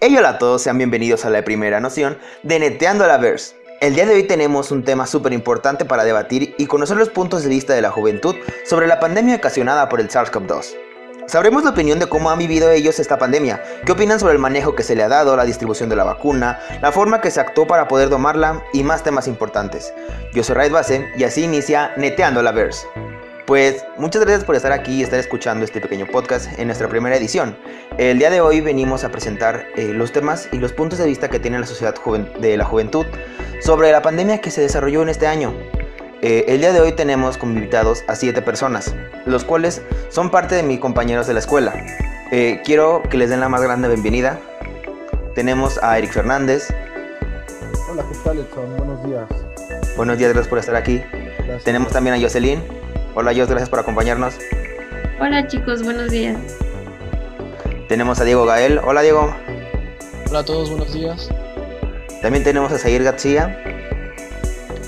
Hey hola a todos, sean bienvenidos a la primera noción de Neteando la Verse. El día de hoy tenemos un tema súper importante para debatir y conocer los puntos de vista de la juventud sobre la pandemia ocasionada por el SARS-CoV-2. Sabremos la opinión de cómo han vivido ellos esta pandemia, qué opinan sobre el manejo que se le ha dado, la distribución de la vacuna, la forma que se actuó para poder domarla y más temas importantes. Yo soy Raid Base y así inicia Neteando la Verse. Pues muchas gracias por estar aquí y estar escuchando este pequeño podcast en nuestra primera edición. El día de hoy venimos a presentar eh, los temas y los puntos de vista que tiene la sociedad de la juventud sobre la pandemia que se desarrolló en este año. Eh, el día de hoy tenemos como invitados a siete personas, los cuales son parte de mis compañeros de la escuela. Eh, quiero que les den la más grande bienvenida. Tenemos a Eric Fernández. Hola, ¿qué tal, Edson? Buenos días. Buenos días, gracias por estar aquí. Tenemos también a Jocelyn. Hola, Jos, gracias por acompañarnos. Hola, chicos, buenos días. Tenemos a Diego Gael. Hola, Diego. Hola a todos, buenos días. También tenemos a Zair García.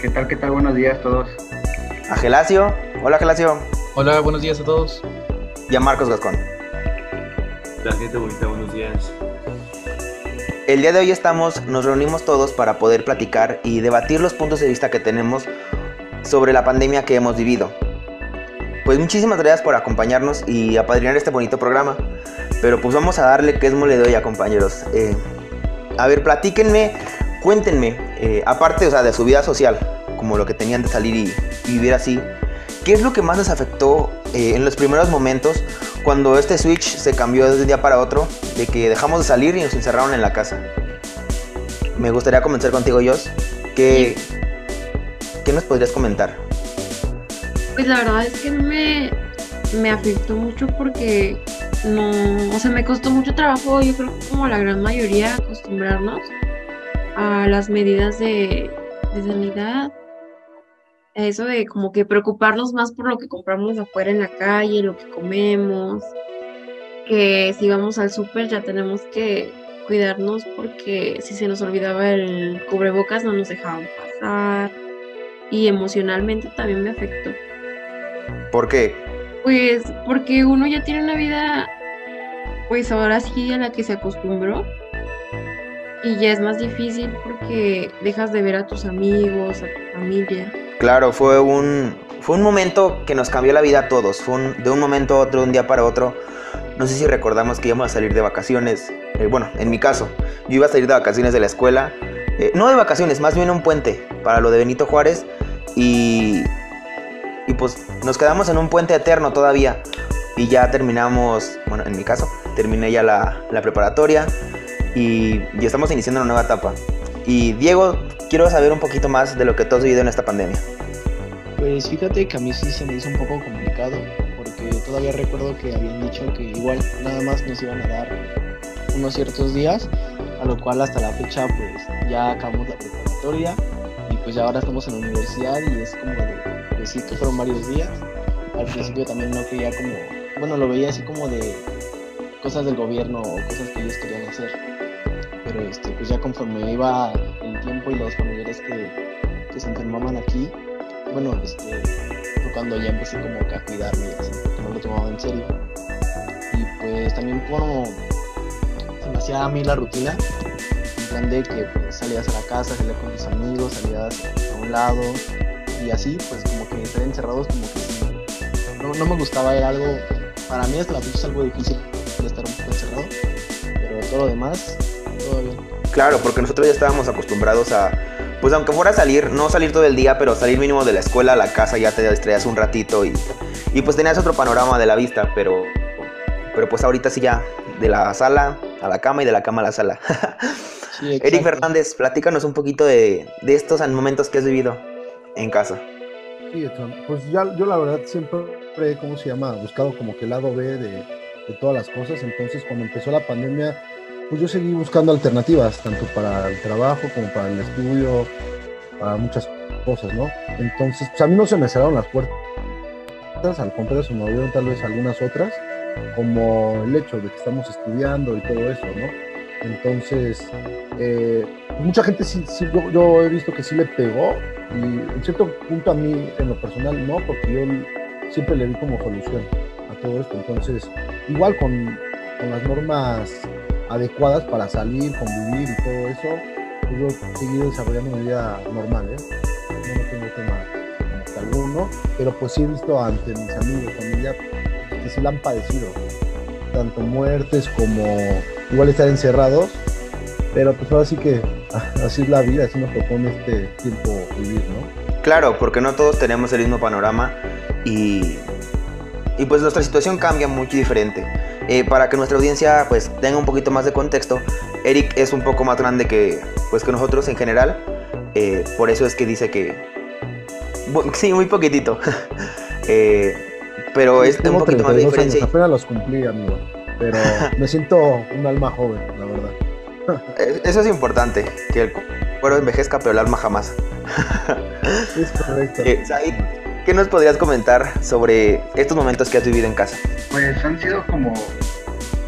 ¿Qué tal, qué tal? Buenos días a todos. A Gelacio. Hola, Gelacio. Hola, buenos días a todos. Y a Marcos Gascón. La gente bonita, buenos días. El día de hoy estamos, nos reunimos todos para poder platicar y debatir los puntos de vista que tenemos sobre la pandemia que hemos vivido. Pues muchísimas gracias por acompañarnos y apadrinar este bonito programa. Pero pues vamos a darle que es mole de olla, compañeros. Eh, a ver, platíquenme, cuéntenme, eh, aparte o sea, de su vida social, como lo que tenían de salir y, vivir así, ¿qué es lo que más les afectó eh, en los primeros momentos cuando este switch se cambió de un día para otro, de que dejamos de salir y nos encerraron en la casa? Me gustaría comenzar contigo, Jos. ¿Qué, ¿Qué nos podrías comentar? Pues la verdad es que me, me afectó mucho porque no, o sea, me costó mucho trabajo, yo creo que como la gran mayoría, acostumbrarnos a las medidas de, de sanidad. Eso de como que preocuparnos más por lo que compramos afuera en la calle, lo que comemos, que si vamos al súper ya tenemos que cuidarnos porque si se nos olvidaba el cubrebocas no nos dejaban pasar y emocionalmente también me afectó. ¿Por qué? Pues porque uno ya tiene una vida, pues ahora sí a la que se acostumbró. Y ya es más difícil porque dejas de ver a tus amigos, a tu familia. Claro, fue un, fue un momento que nos cambió la vida a todos. Fue de un momento a otro, de un día para otro. No sé si recordamos que íbamos a salir de vacaciones. Eh, bueno, en mi caso, yo iba a salir de vacaciones de la escuela. Eh, no de vacaciones, más bien un puente para lo de Benito Juárez. Y, y pues nos quedamos en un puente eterno todavía. Y ya terminamos, bueno, en mi caso, terminé ya la, preparatoria y estamos iniciando una nueva etapa. Y Diego, quiero saber un poquito más de lo que tú has vivido en esta pandemia. Pues fíjate que a mí sí se me hizo un poco complicado, porque todavía recuerdo que habían dicho que igual nada más nos iban a dar unos ciertos días, a lo cual hasta la fecha pues ya acabamos la preparatoria y pues ya ahora estamos en la universidad y es como de que fueron varios días. Al principio también no creía como, bueno, lo veía así como de cosas del gobierno o cosas que ellos querían hacer. Pero este, pues ya conforme iba el tiempo y los familiares que, que se enfermaban aquí, bueno, este, fue cuando ya empecé como que a cuidarme así, porque no lo tomaba en serio. Y pues también como se me hacía a mí la rutina, en plan de que pues, salías a la casa, salías con tus amigos, salías a un lado y así, pues como que estar encerrados como que no, no me gustaba, era algo, para mí hasta la fecha es algo difícil estar un poco encerrado, pero todo lo demás, todo bien. Claro, porque nosotros ya estábamos acostumbrados a, pues aunque fuera a salir, no salir todo el día, pero salir mínimo de la escuela a la casa, ya te distraías un ratito y, y pues tenías otro panorama de la vista, pero, pero pues ahorita sí ya, de la sala a la cama y de la cama a la sala. Sí, Eric Fernández, platícanos un poquito de, de, estos momentos que has vivido en casa. Sí, pues ya, yo la verdad siempre, ¿cómo se llama? Buscado como que el lado B de, todas las cosas. Entonces, cuando empezó la pandemia, pues yo seguí buscando alternativas, tanto para el trabajo como para el estudio, para muchas cosas, ¿no? Entonces, pues a mí no se me cerraron las puertas, al contrario, se me abrieron tal vez algunas otras, como el hecho de que estamos estudiando y todo eso, ¿no? Entonces, eh, mucha gente sí, sí yo, yo, he visto que sí le pegó y en cierto punto a mí, en lo personal, no, porque yo siempre le vi como solución a todo esto. Entonces, igual con, con las normas adecuadas para salir, convivir y todo eso, pues yo seguí desarrollando mi vida normal, ¿eh? No, tengo tema alguno, pero pues sí he visto ante mis amigos, familia, que sí la han padecido, tanto muertes como igual estar encerrados, pero pues ahora sí que así es la vida, así nos en este tiempo vivir, ¿no? Claro, porque no todos tenemos el mismo panorama y, y pues nuestra situación cambia muy diferente. Eh, para que nuestra audiencia pues tenga un poquito más de contexto, Eric es un poco más grande que, pues, que nosotros en general, eh, por eso es que dice que... Sí, muy poquitito. eh, pero es un poquito más de diferencia. Años, apenas los cumplí, amigo. Pero me siento un alma joven, la verdad. Eso es importante, que el cuero envejezca, pero el alma jamás. es correcto. Eh, ¿qué nos podrías comentar sobre estos momentos que has vivido en casa? Pues han sido como,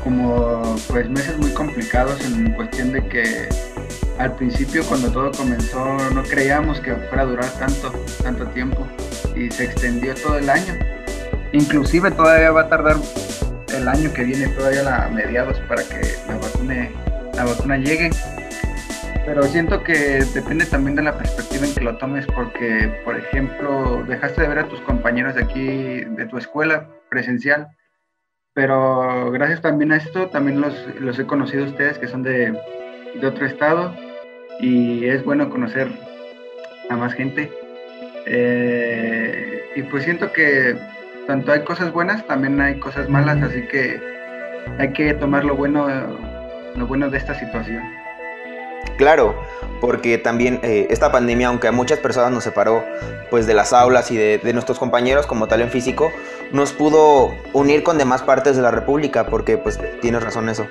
como pues meses muy complicados en cuestión de que al principio cuando todo comenzó no creíamos que fuera a durar tanto, tanto tiempo y se extendió todo el año. Inclusive todavía va a tardar el año que viene, todavía a mediados para que la vacuna, la vacuna llegue. Pero siento que depende también de la perspectiva en que lo tomes, porque, por ejemplo, dejaste de ver a tus compañeros de aquí, de tu escuela presencial, pero gracias también a esto, también los, los he conocido a ustedes que son de, de otro estado, y es bueno conocer a más gente. Eh, y pues siento que tanto hay cosas buenas, también hay cosas malas, así que hay que tomar lo bueno, lo bueno de esta situación. Claro, porque también eh, esta pandemia, aunque a muchas personas nos separó pues de las aulas y de, de, nuestros compañeros como tal en físico, nos pudo unir con demás partes de la República, porque pues tienes razón eso.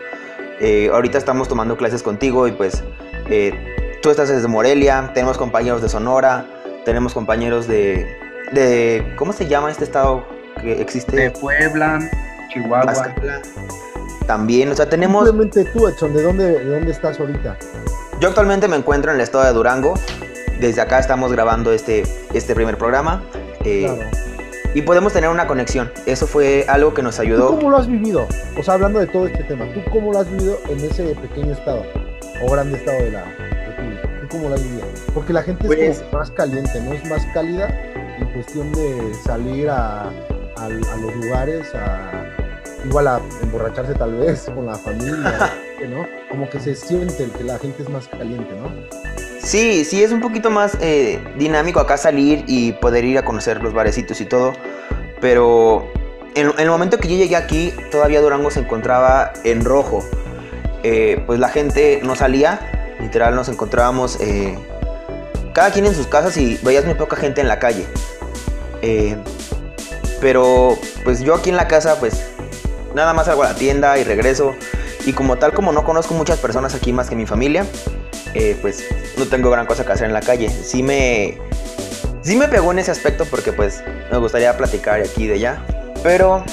Eh, ahorita estamos tomando clases contigo y pues eh, tú estás desde Morelia, tenemos compañeros de Sonora, tenemos compañeros de, de ¿cómo se llama este estado que existe? De Puebla, Chihuahua. También, o sea, tenemos... Simplemente tú, Edson, ¿de dónde, ¿de dónde estás ahorita? Yo actualmente me encuentro en el estado de Durango. Desde acá estamos grabando este, este primer programa. Eh, Claro. Y podemos tener una conexión. Eso fue algo que nos ¿Tú ayudó. cómo lo has vivido? O sea, hablando de todo este tema, ¿tú cómo lo has vivido en ese pequeño estado o grande estado de la República? ¿Tú cómo lo has vivido? Porque la gente es Pues- como más caliente, ¿no? Es más cálida en cuestión de salir a, a- a los lugares, a igual a emborracharse tal vez con la familia, ¿no? Como que se siente que la gente es más caliente, ¿no? Sí, sí, es un poquito más eh, dinámico acá salir y poder ir a conocer los barecitos y todo. Pero en, en el momento que yo llegué aquí, todavía Durango se encontraba en rojo. Eh, pues la gente no salía, literal nos encontrábamos eh, cada quien en sus casas y veías muy poca gente en la calle. Pero pues yo aquí en la casa, pues nada más salgo a la tienda y regreso. Y como tal, como no conozco muchas personas aquí más que mi familia, eh, pues no tengo gran cosa que hacer en la calle. Sí me, sí me pegó en ese aspecto porque pues me gustaría platicar aquí de allá. Pero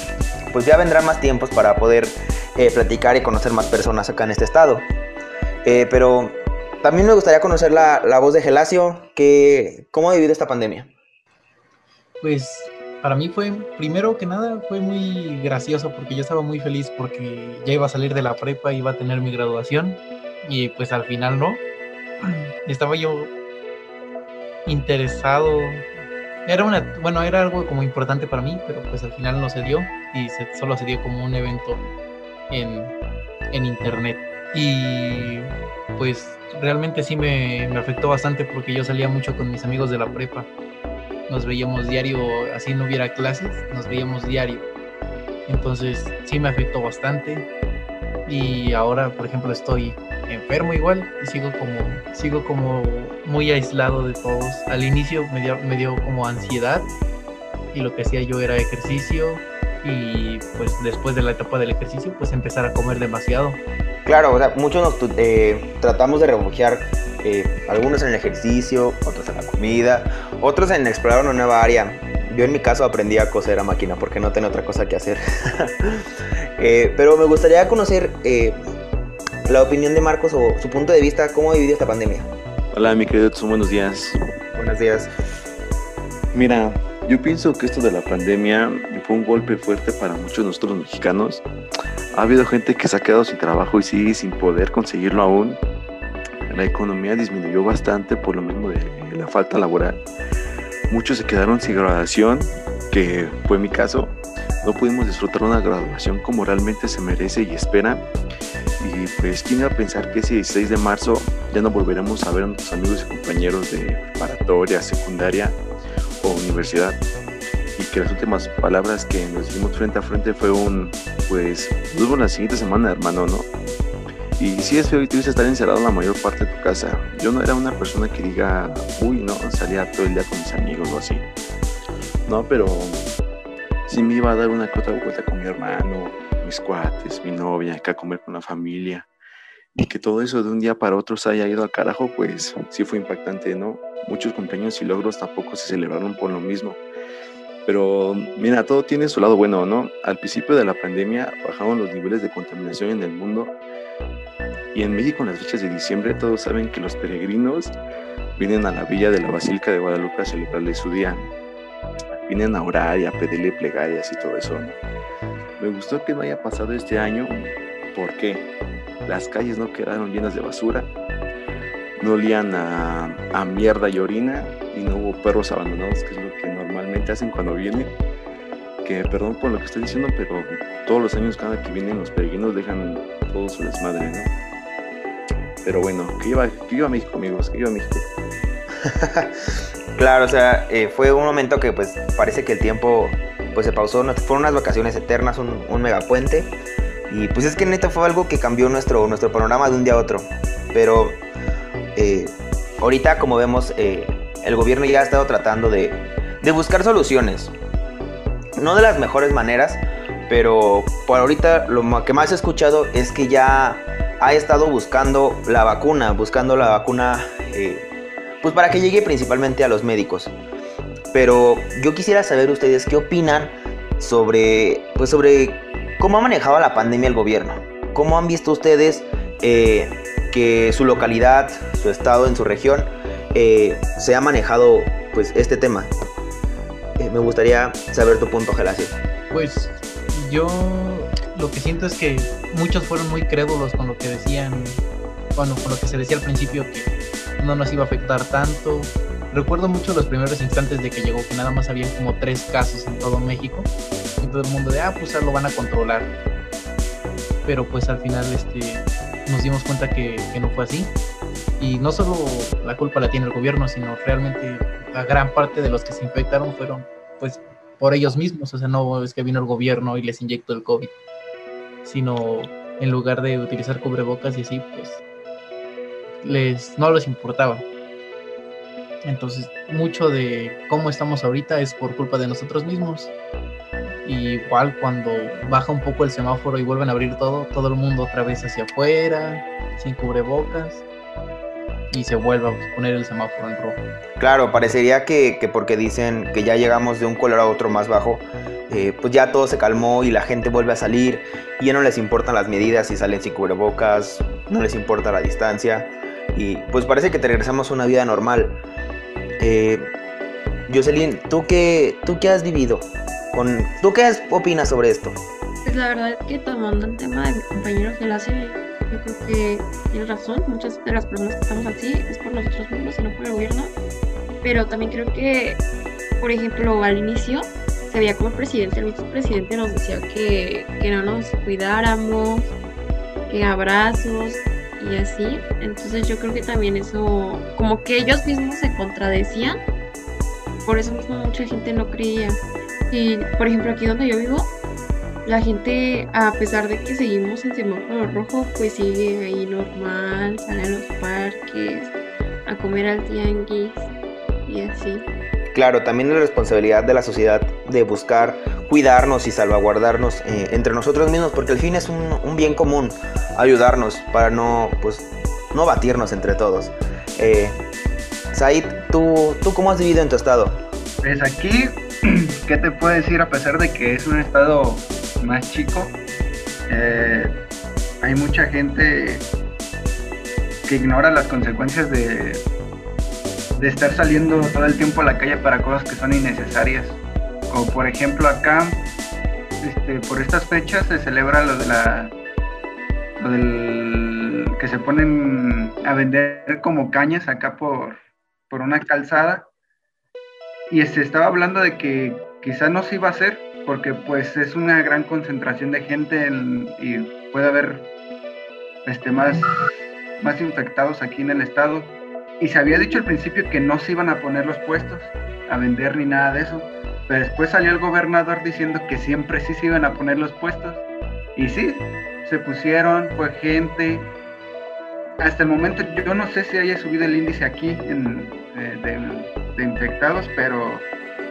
pues ya vendrán más tiempos para poder eh, platicar y conocer más personas acá en este estado. Eh, pero también me gustaría conocer la, la voz de Gelacio, que, ¿cómo ha vivido esta pandemia? Pues para mí fue, primero que nada, fue muy gracioso porque yo estaba muy feliz porque ya iba a salir de la prepa, iba a tener mi graduación y pues al final no. Estaba yo interesado. Era una, bueno, era algo como importante para mí, pero pues al final no se dio y se, solo se dio como un evento en, en internet. Y pues realmente sí me, me afectó bastante porque yo salía mucho con mis amigos de la prepa nos veíamos diario, así no hubiera clases, nos veíamos diario. Entonces sí me afectó bastante. Y ahora, por ejemplo, estoy enfermo igual y sigo como, sigo como muy aislado de todos. Al inicio me dio, me dio como ansiedad y lo que hacía yo era ejercicio y pues después de la etapa del ejercicio pues empezar a comer demasiado. Claro, o sea, muchos nos eh, tratamos de refugiar, eh, algunos en el ejercicio, otros en la comida, otros en explorar una nueva área. Yo en mi caso aprendí a coser a máquina porque no tenía otra cosa que hacer. Eh, pero me gustaría conocer eh, la opinión de Marcos o su punto de vista, cómo ha vivido esta pandemia. Hola, mi querido Edson, buenos días. Buenos días. Mira, yo pienso que esto de la pandemia fue un golpe fuerte para muchos de nosotros los mexicanos. ha habido gente que se ha quedado sin trabajo y sigue sin poder conseguirlo aún. La economía disminuyó bastante por lo mismo de falta laboral. Muchos se quedaron sin graduación, que fue mi caso. No pudimos disfrutar una graduación como realmente se merece y espera. Y pues, ¿quién iba a pensar que ese 16 de marzo ya no volveremos a ver a nuestros amigos y compañeros de preparatoria, secundaria o universidad? Y que las últimas palabras que nos dijimos frente a frente fue un, pues, nos vemos la siguiente semana, hermano, ¿no? Y sí es feo y triste estar encerrado la mayor parte de tu casa. Yo no era una persona que diga, uy, no, salía todo el día con mis amigos o así. No, pero sí me iba a dar una que otra vuelta con mi hermano, mis cuates, mi novia, acá a comer con la familia. Y que todo eso de un día para otro se haya ido al carajo, pues sí fue impactante, ¿no? Muchos cumpleaños y logros tampoco se celebraron por lo mismo. Pero mira, todo tiene su lado bueno, ¿no? Al principio de la pandemia bajaron los niveles de contaminación en el mundo y en México en las fechas de diciembre todos saben que los peregrinos vienen a la villa de la Basílica de Guadalupe a celebrarle su día. Vienen a orar y a pedirle plegarias y todo eso. Me gustó que no haya pasado este año porque las calles no quedaron llenas de basura, no olían a, a mierda y orina y no hubo perros abandonados, que es lo que normalmente hacen cuando vienen. Que perdón por lo que estoy diciendo, pero todos los años cada que vienen los peregrinos dejan todo su desmadre, ¿no? Pero bueno, que iba, que iba a México, amigos, que iba a México. claro, o sea, eh, fue un momento que pues parece que el tiempo pues se pausó, fueron unas vacaciones eternas, un, un megapuente. Y pues es que neta fue algo que cambió nuestro, nuestro panorama de un día a otro. Pero eh, ahorita, como vemos, eh, el gobierno ya ha estado tratando de, de buscar soluciones. No de las mejores maneras, pero por ahorita lo que más he escuchado es que ya ha estado buscando la vacuna, buscando la vacuna, eh, pues para que llegue principalmente a los médicos. Pero yo quisiera saber ustedes qué opinan sobre, pues sobre cómo ha manejado la pandemia el gobierno. ¿Cómo han visto ustedes eh, que su localidad, su estado, en su región, eh, se ha manejado pues este tema? me gustaría saber tu punto, Gelacio. Pues yo lo que siento es que muchos fueron muy crédulos con lo que decían, bueno, con lo que se decía al principio que no nos iba a afectar tanto. Recuerdo mucho los primeros instantes de que llegó, que nada más había como tres casos en todo México. Y todo el mundo de, ah, pues ya lo van a controlar. Pero pues al final este, nos dimos cuenta que, que no fue así. Y no solo la culpa la tiene el gobierno, sino realmente la gran parte de los que se infectaron fueron pues por ellos mismos, o sea, no es que vino el gobierno y les inyectó el COVID, sino en lugar de utilizar cubrebocas y así, pues les no les importaba. Entonces, mucho de cómo estamos ahorita es por culpa de nosotros mismos. Y igual cuando baja un poco el semáforo y vuelven a abrir todo, todo el mundo otra vez hacia afuera, sin cubrebocas y se vuelva a poner el semáforo en rojo. Claro, parecería que, porque dicen que ya llegamos de un color a otro más bajo, eh, pues ya todo se calmó y la gente vuelve a salir y ya no les importan las medidas si salen sin cubrebocas, no les importa la distancia y pues parece que te regresamos a una vida normal. Eh, Jocelyn, ¿tú qué, ¿tú qué has vivido? Con, ¿Tú qué opinas sobre esto? Pues la verdad es que tomando el tema de mi compañero Gelacio, yo creo que tiene razón, muchas de las personas que estamos así es por nosotros mismos y no por el gobierno, pero también creo que, por ejemplo, al inicio se veía como el presidente, el vicepresidente nos decía que, que no nos cuidáramos, que abrazos y así, entonces yo creo que también eso, como que ellos mismos se contradecían, por eso mismo mucha gente no creía. Y por ejemplo aquí donde yo vivo, la gente, a pesar de que seguimos en semáforo rojo, pues sigue ahí normal, sale a los parques, a comer al tianguis y así. Claro, también es la responsabilidad de la sociedad de buscar cuidarnos y salvaguardarnos eh, entre nosotros mismos, porque al fin es un, bien común ayudarnos para no, pues, no batirnos entre todos. Eh, Said, ¿tú, ¿tú cómo has vivido en tu estado? Pues aquí, ¿qué te puedo decir? A pesar de que es un estado más chico, eh, hay mucha gente que ignora las consecuencias de, de estar saliendo todo el tiempo a la calle para cosas que son innecesarias. Como por ejemplo acá, este, por estas fechas se celebra lo de la lo del que se ponen a vender como cañas acá por, por una calzada y se estaba hablando de que quizá no se iba a hacer porque pues es una gran concentración de gente y puede haber este, más, más infectados aquí en el estado. Y se había dicho al principio que no se iban a poner los puestos a vender ni nada de eso. Pero después salió el gobernador diciendo que siempre sí se iban a poner los puestos. Y sí, se pusieron, fue gente. Hasta el momento yo no sé si haya subido el índice aquí en, de, infectados, pero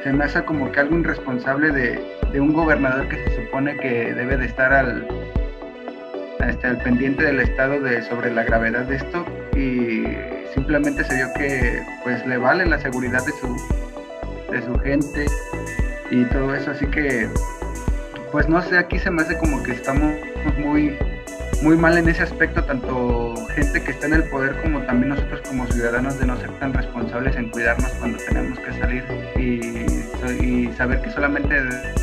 se me hace como que algo irresponsable de, de un gobernador que se supone que debe de estar al, este, al pendiente del estado de, sobre la gravedad de esto y simplemente se vio que pues le vale la seguridad de su, de su gente y todo eso, así que pues no sé, aquí se me hace como que estamos muy, muy mal en ese aspecto, tanto gente que está en el poder como también nosotros como ciudadanos de no ser tan responsables en cuidarnos cuando tenemos que salir y, y saber que solamente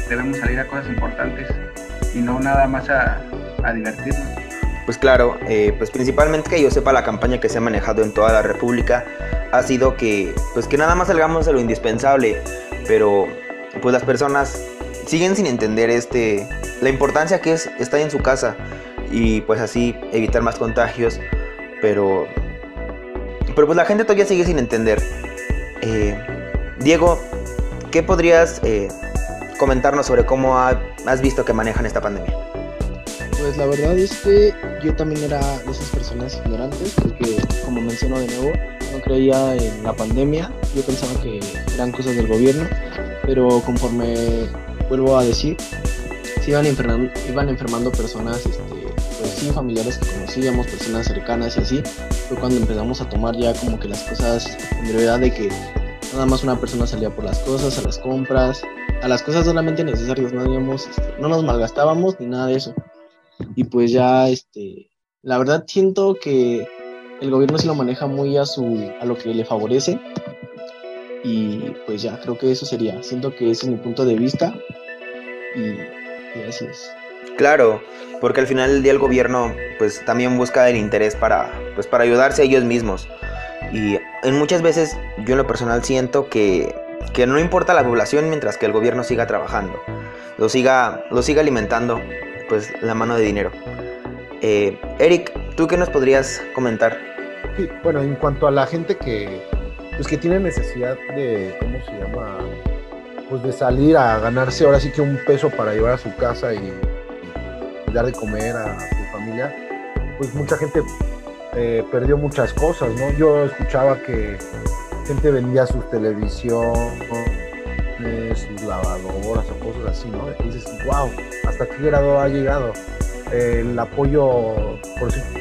debemos salir a cosas importantes y no nada más a, a divertirnos. Pues claro, eh, pues principalmente que yo sepa la campaña que se ha manejado en toda la República ha sido que, pues que nada más salgamos de lo indispensable, pero pues las personas siguen sin entender este, la importancia que es estar en su casa y pues así evitar más contagios, pero, pero pues la gente todavía sigue sin entender. Eh, Diego, ¿qué podrías eh, comentarnos sobre cómo has visto que manejan esta pandemia? Pues la verdad es que yo también era de esas personas ignorantes, porque como menciono de nuevo, no creía en la pandemia, yo pensaba que eran cosas del gobierno, pero conforme vuelvo a decir, se iban enfermando, iban enfermando personas, este, pues sí, familiares que conocíamos, personas cercanas y así, fue cuando empezamos a tomar ya como que las cosas en brevedad de que nada más una persona salía por las cosas, a las compras, a las cosas solamente necesarias, no, este, no nos malgastábamos ni nada de eso y pues ya, este, la verdad siento que el gobierno sí lo maneja muy a, su, a lo que le favorece y pues ya, creo que eso sería, siento que ese es mi punto de vista y, así es. Claro, porque al final del día el gobierno pues también busca el interés para, pues, para ayudarse a ellos mismos. Y en muchas veces yo en lo personal siento que, que no importa la población mientras que el gobierno siga trabajando, lo siga, lo siga alimentando pues la mano de dinero. Eh, Eric, ¿tú qué nos podrías comentar? Bueno, en cuanto a la gente que, pues que tiene necesidad de, ¿cómo se llama? Pues de salir a ganarse ahora sí que un peso para llevar a su casa y, dar de comer a, su familia, pues mucha gente eh, perdió muchas cosas, ¿no? Yo escuchaba que gente vendía sus televisión, sus lavadoras o cosas así, ¿no? Dices, wow, ¿hasta qué grado ha llegado? el apoyo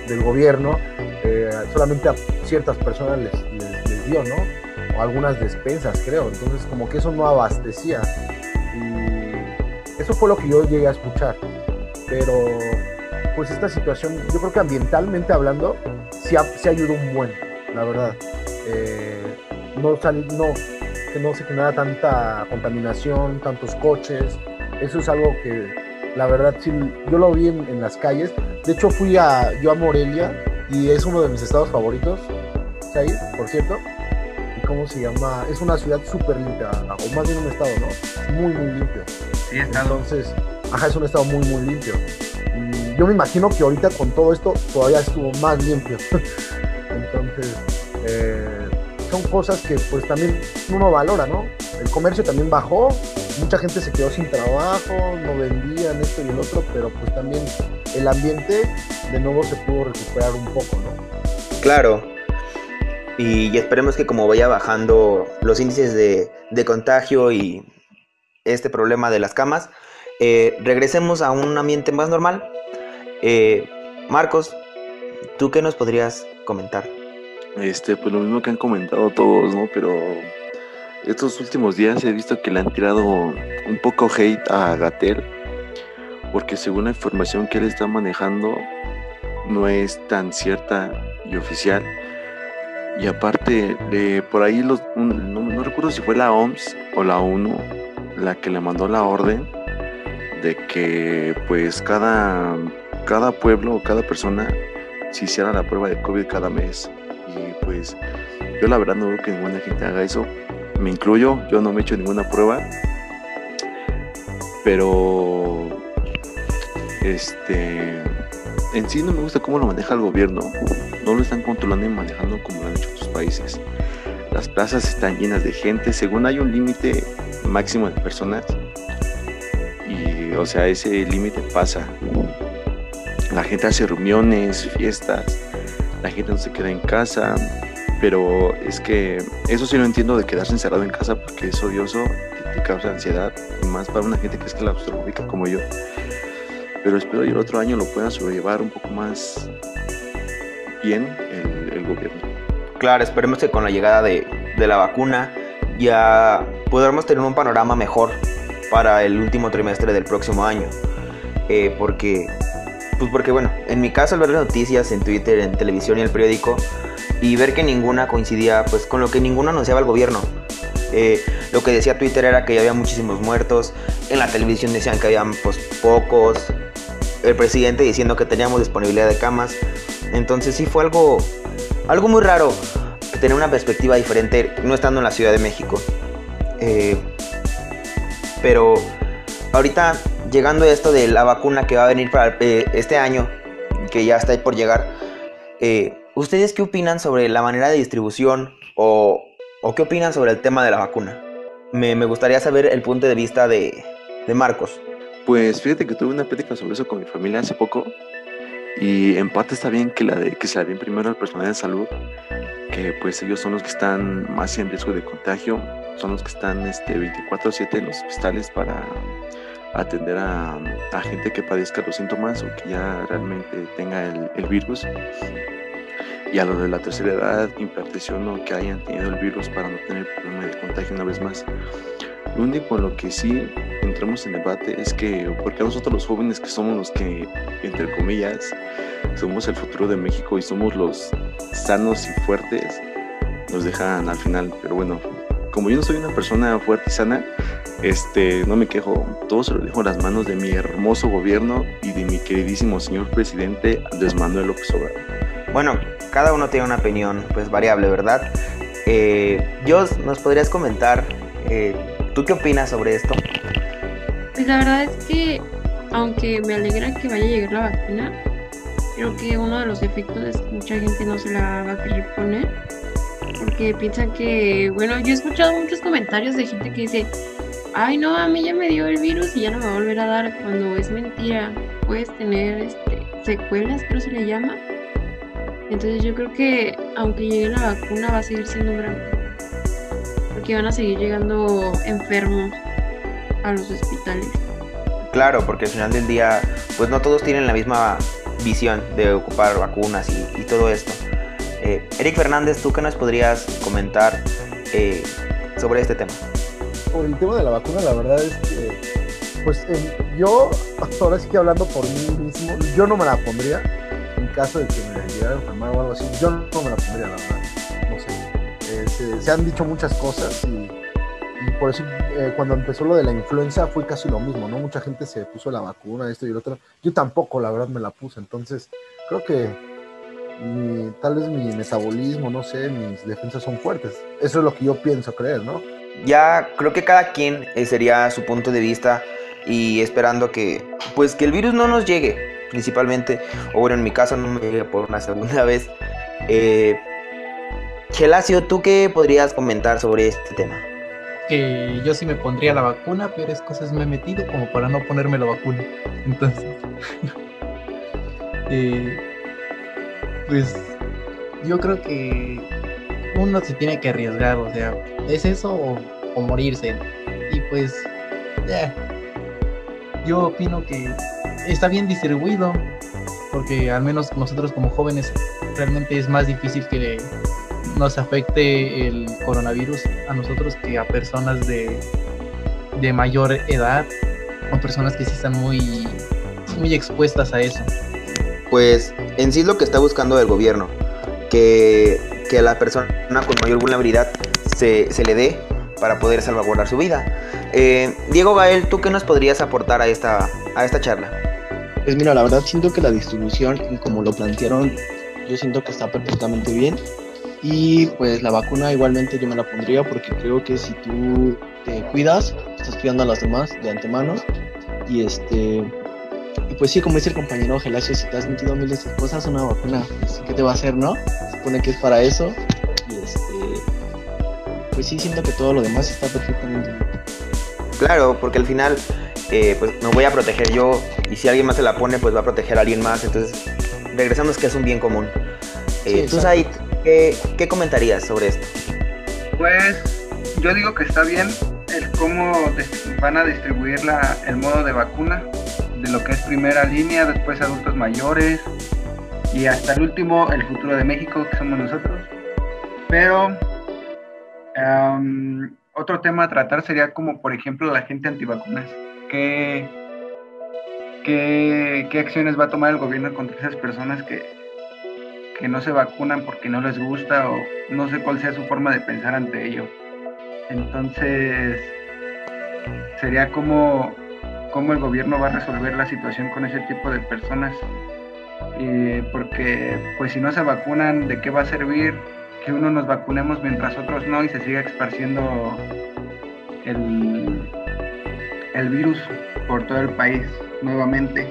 del gobierno eh, solamente a ciertas personas les, dio, ¿no? O algunas despensas, creo. Entonces, como que eso no abastecía. Y eso fue lo que yo llegué a escuchar. Pero, pues esta situación, yo creo que ambientalmente hablando, se, se ayudó un buen, la verdad. Eh, no, no, que no se genera tanta contaminación, tantos coches. Eso es algo que la verdad sí, yo lo vi en, las calles. De hecho fui a, yo a Morelia y es uno de mis estados favoritos, ¿sabes? Por cierto. ¿Y cómo se llama? Es una ciudad súper limpia, o más bien un estado, ¿no? Muy, muy limpio. Sí, estado. Entonces, ajá, es un estado muy, muy limpio. Yo me imagino que ahorita con todo esto todavía estuvo más limpio. Entonces, eh, son cosas que pues también uno valora, ¿no? El comercio también bajó, mucha gente se quedó sin trabajo, no vendían esto y el otro, pero pues también el ambiente de nuevo se pudo recuperar un poco, ¿no? Claro. Y, esperemos que como vaya bajando los índices de, contagio y este problema de las camas, eh, regresemos a un ambiente más normal. Eh, Marcos, ¿tú qué nos podrías comentar? Este, pues lo mismo que han comentado todos, ¿no? Pero estos últimos días he visto que le han tirado un poco hate a Gatel, porque según la información que él está manejando, no es tan cierta y oficial. Y aparte, por ahí los, no, recuerdo si fue la OMS o la ONU la que le mandó la orden de que pues cada, cada pueblo o cada persona se hiciera la prueba de COVID cada mes. Y pues yo la verdad no veo que ninguna gente haga eso. Me incluyo, yo no me he hecho ninguna prueba. Pero este en sí no me gusta cómo lo maneja el gobierno. No lo están controlando y manejando como lo han hecho otros países. Las plazas están llenas de gente. Según hay un límite máximo de personas. Y o sea, ese límite pasa. La gente hace reuniones, fiestas. La gente no se queda en casa. Pero es que eso sí lo entiendo de quedarse encerrado en casa porque es odioso, te, te causa ansiedad. Más para una gente que es claustrofóbica como yo pero espero que el otro año lo pueda sobrellevar un poco más bien el, el gobierno. Claro, esperemos que con la llegada de, de, la vacuna ya podamos tener un panorama mejor para el último trimestre del próximo año. Eh, porque, pues porque bueno, en mi caso al ver las noticias en Twitter, en televisión y el periódico y ver que ninguna coincidía pues con lo que ninguno anunciaba el gobierno. Eh, lo que decía Twitter era que ya había muchísimos muertos, en la televisión decían que habían pues pocos, el presidente diciendo que teníamos disponibilidad de camas. Entonces sí fue algo, algo muy raro tener una perspectiva diferente no estando en la Ciudad de México. Eh, pero ahorita llegando a esto de la vacuna que va a venir para eh, este año, que ya está por llegar, eh, ¿ustedes qué opinan sobre la manera de distribución o, qué opinan sobre el tema de la vacuna? Me, gustaría saber el punto de vista de, de Marcos. Pues fíjate que tuve una plática sobre eso con mi familia hace poco y en parte está bien que, la de, que se la den primero al personal de salud, que pues ellos son los que están más en riesgo de contagio, son los que están este, 24/7 en los hospitales para atender a, a, gente que padezca los síntomas o que ya realmente tenga el, el virus. Y a los de la tercera edad, impartición o que hayan tenido el virus para no tener problema de contagio una vez más. Lo único en lo que sí entramos en debate es que, porque nosotros los jóvenes que somos los que, entre comillas, somos el futuro de México y somos los sanos y fuertes, nos dejan al final. Pero bueno, como yo no soy una persona fuerte y sana, este, no me quejo, todo se lo dejo en las manos de mi hermoso gobierno y de mi queridísimo señor presidente Andrés Manuel López Obrador. Bueno, cada uno tiene una opinión pues variable, ¿verdad? Eh, Jos, ¿nos podrías comentar eh, ¿Tú qué opinas sobre esto? Pues la verdad es que, aunque me alegra que vaya a llegar la vacuna, creo que uno de los efectos es que mucha gente no se la va a querer poner. Porque piensan que, bueno, yo he escuchado muchos comentarios de gente que dice, ay no, a mí ya me dio el virus y ya no me va a volver a dar, cuando es mentira. Puedes tener este, secuelas, creo se le llama. Entonces yo creo que aunque llegue la vacuna va a seguir siendo un gran que van a seguir llegando enfermos a los hospitales. Claro, porque al final del día, pues no todos tienen la misma visión de ocupar vacunas y todo esto. Eh, Eric Fernández, ¿tú qué nos podrías comentar eh, sobre este tema? Por el tema de la vacuna, la verdad es que, pues eh, yo, ahora sí que hablando por mí mismo, yo no me la pondría en caso de que me llegara a enfermar o algo así. Yo no me la pondría, la verdad. No sé. Eh, se, han dicho muchas cosas y, y por eso cuando empezó lo de la influenza fue casi lo mismo, ¿no? Mucha gente se puso la vacuna, esto y el otro. Yo tampoco, la verdad, me la puse. Entonces, creo que mi, tal vez mi metabolismo, no sé, mis defensas son fuertes. Eso es lo que yo pienso creer, ¿no? Ya creo que cada quien eh, sería su punto de vista y esperando que, pues, que el virus no nos llegue, principalmente, o bueno, en mi caso no me llegue por una segunda vez. Eh, Gelacio, ¿tú qué podrías comentar sobre este tema? Que yo sí me pondría la vacuna, pero es cosas me he metido como para no ponerme la vacuna. Entonces, eh, pues yo creo que uno se tiene que arriesgar, o sea, es eso o, morirse. Y pues, yeah, yo opino que está bien distribuido, porque al menos nosotros como jóvenes realmente es más difícil que nos afecte el coronavirus a nosotros que a personas de, de mayor edad o personas que sí están muy, muy expuestas a eso. Pues en sí es lo que está buscando el gobierno, que, que a la persona con mayor vulnerabilidad se, se le dé para poder salvaguardar su vida. Eh, Diego Gael, ¿tú qué nos podrías aportar a esta, a esta charla? Pues mira, la verdad siento que la distribución, como lo plantearon, yo siento que está perfectamente bien. Y pues la vacuna igualmente yo me la pondría porque creo que si tú te cuidas, estás cuidando a los demás de antemano. Y este y pues sí, como dice el compañero Gelacio, si te has metido miles de cosas, una vacuna, pues, ¿qué te va a hacer, no? Se supone que es para eso. Y este pues sí siento que todo lo demás está perfectamente bien. Claro, porque al final eh, pues me voy a proteger yo y si alguien más se la pone pues va a proteger a alguien más. Entonces, regresando es que es un bien común. Eh, ¿Tú, Said, ¿qué, ¿qué comentarías sobre esto? Pues yo digo que está bien el cómo van a distribuir la, el modo de vacuna de lo que es primera línea, después adultos mayores y hasta el último el futuro de México que somos nosotros. Pero otro tema a tratar sería como por ejemplo la gente antivacunas. ¿Qué, qué, qué acciones va a tomar el gobierno contra esas personas que, que no se vacunan porque no les gusta o no sé cuál sea su forma de pensar ante ello? Entonces, sería como cómo el gobierno va a resolver la situación con ese tipo de personas. porque, pues si no se vacunan, ¿de qué va a servir que uno nos vacunemos mientras otros no y se siga esparciendo el, el virus por todo el país nuevamente?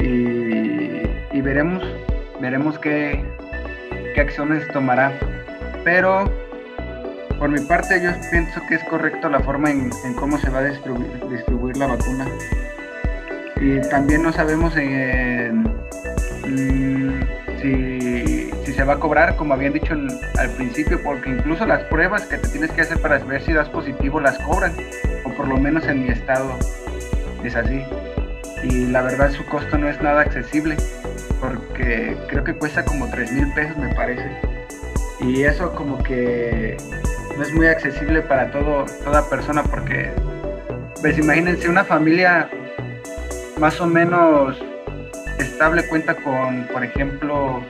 Y, veremos, veremos qué, qué acciones tomará. Pero por mi parte, yo pienso que es correcto la forma en, cómo se va a distribuir, la vacuna. Y también no sabemos eh, mm, si, se va a cobrar, como habían dicho al principio, porque incluso las pruebas que te tienes que hacer para ver si das positivo las cobran, o por lo menos en mi estado es así. Y la verdad su costo no es nada accesible, porque creo que cuesta como 3 mil pesos me parece. Y eso como que no es muy accesible para todo, toda persona porque, pues imagínense, una familia más o menos estable cuenta con, por ejemplo,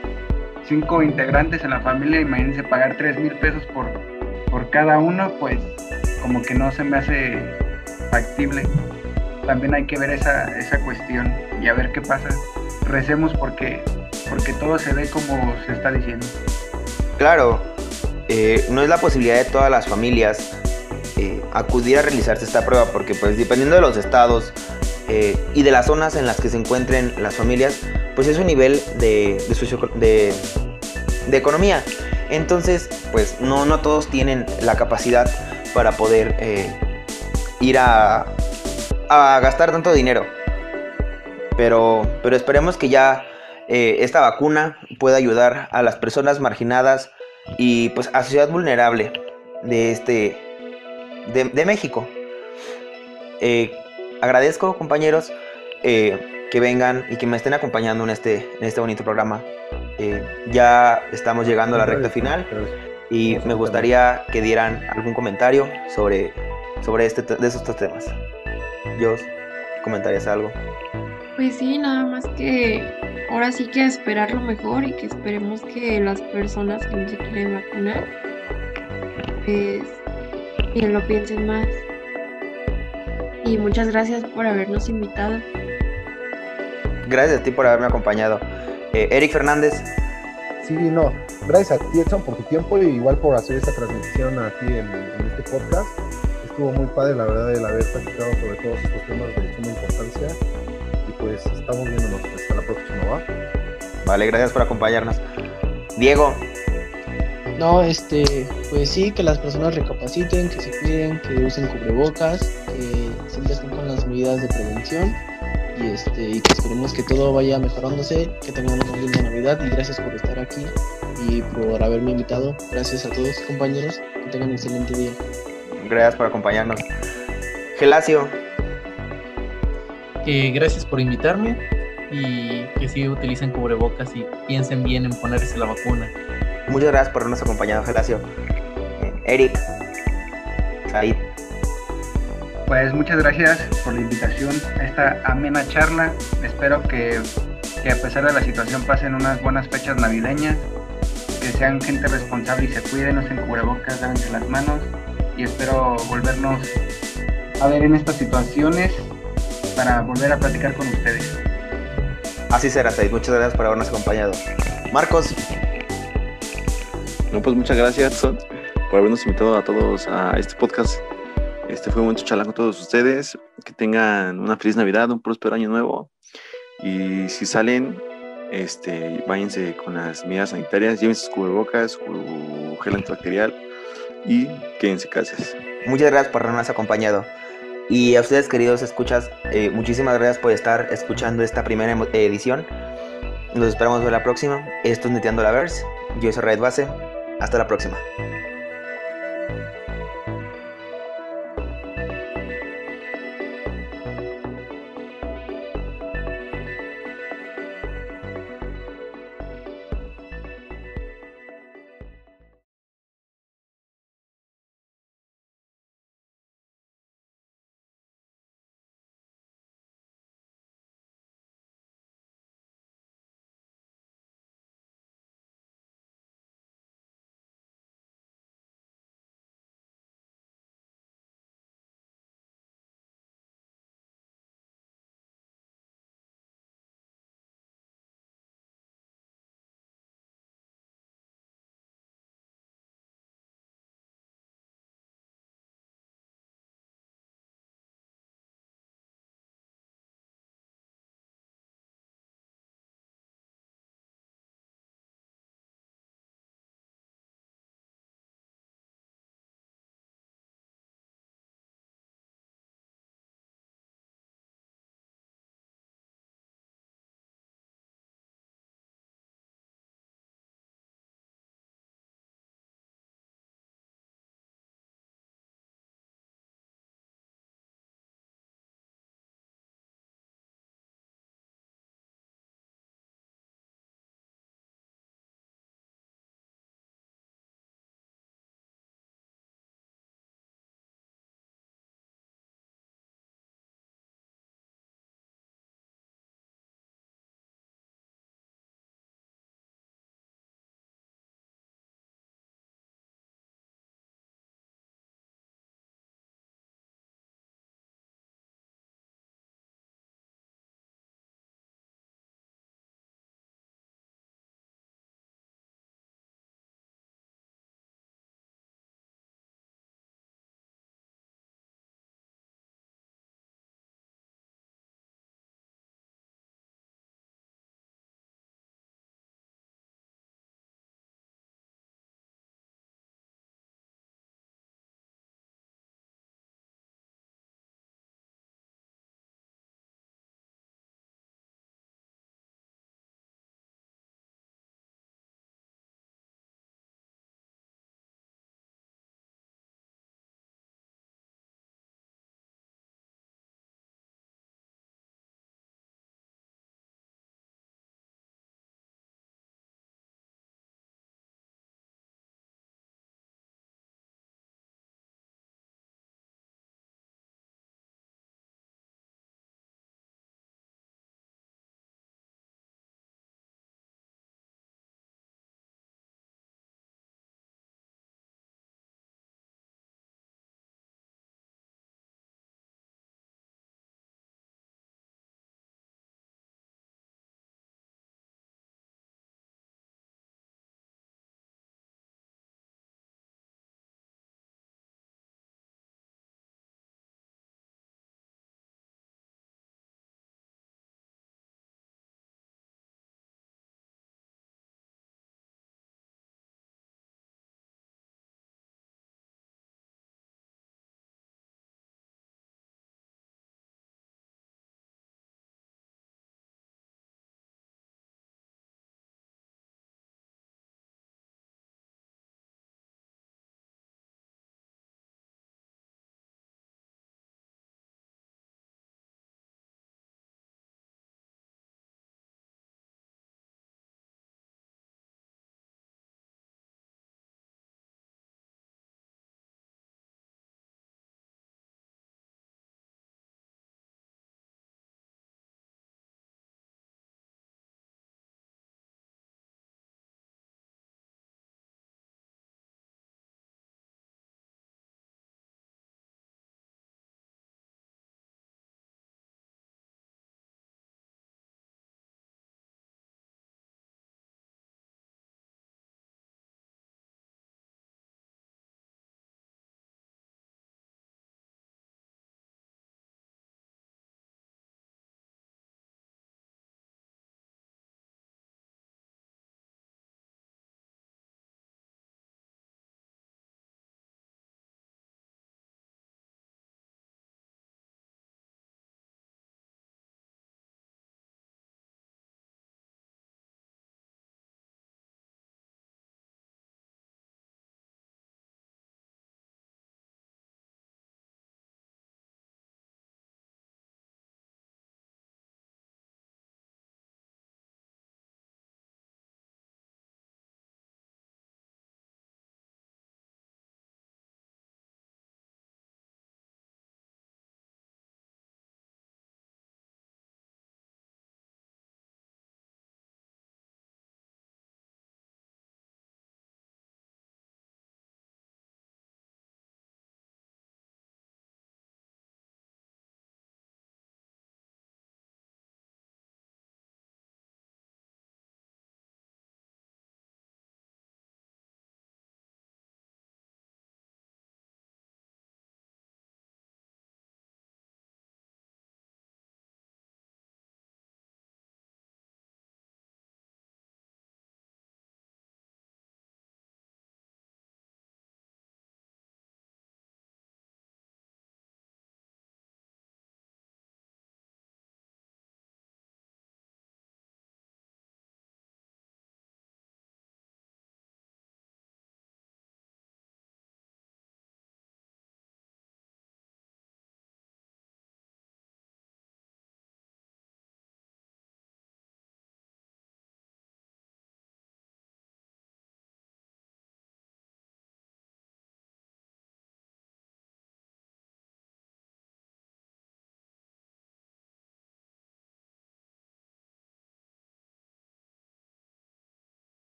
cinco integrantes en la familia, imagínense pagar tres mil pesos por, por cada uno, pues como que no se me hace factible. También hay que ver esa, esa cuestión y a ver qué pasa. Recemos porque, porque todo se ve como se está diciendo. Claro, eh, no es la posibilidad de todas las familias eh, acudir a realizarse esta prueba, porque pues dependiendo de los estados eh, y de las zonas en las que se encuentren las familias, pues es un nivel de, de, economía. Entonces, pues no, no todos tienen la capacidad para poder ir a, a gastar tanto dinero. Pero, pero esperemos que ya esta vacuna pueda ayudar a las personas marginadas y pues a sociedad vulnerable de este de, México. Eh, agradezco compañeros eh, que vengan y que me estén acompañando en este, en este bonito programa. Eh, ya estamos llegando a la recta final y me gustaría que dieran algún comentario sobre, sobre este, de estos temas. Dios, ¿comentarías algo? Pues sí, nada más que ahora sí que esperar lo mejor y que esperemos que las personas que no se quieren vacunar, pues bien lo piensen más. Y muchas gracias por habernos invitado. Gracias a ti por haberme acompañado. Eh, Eric Fernández. Sí, no, gracias a ti Edson por tu tiempo y igual por hacer esta transmisión aquí en, en este podcast. Estuvo muy padre la verdad el haber platicado sobre todos estos temas de suma importancia pues estamos viéndonos. Hasta la próxima, ¿va? Vale, gracias por acompañarnos. Diego. No, este, pues sí, que las personas recapaciten, que se cuiden, que usen cubrebocas, que siempre estén con las medidas de prevención y este y que esperemos que todo vaya mejorándose, que tengan una linda Navidad y gracias por estar aquí y por haberme invitado. Gracias a todos compañeros, que tengan un excelente día. Gracias por acompañarnos. Gelacio, gracias por invitarme y que sí utilicen cubrebocas y piensen bien en ponerse la vacuna. Muchas gracias por habernos acompañado, Gelacio. Eh, Eric, ahí. Pues muchas gracias por la invitación a esta amena charla. Espero que, que a pesar de la situación pasen unas buenas fechas navideñas, que sean gente responsable y se cuiden, usen cubrebocas, lávense las manos y espero volvernos a ver en estas situaciones para volver a platicar con ustedes. Así será, Said. Muchas gracias por habernos acompañado. Marcos. No, pues muchas gracias, Son, por habernos invitado a todos a este podcast. Este fue un momento charlar con todos ustedes. Que tengan una feliz Navidad, un próspero año nuevo. Y si salen, este, váyanse con las medidas sanitarias, lleven sus cubrebocas, su gel antibacterial y quédense casas. Muchas gracias por habernos acompañado. Y a ustedes, queridos escuchas, eh, muchísimas gracias por estar escuchando esta primera edición. Nos esperamos ver la próxima. Esto es Neteando la Verse. Yo soy Red Base. Hasta la próxima.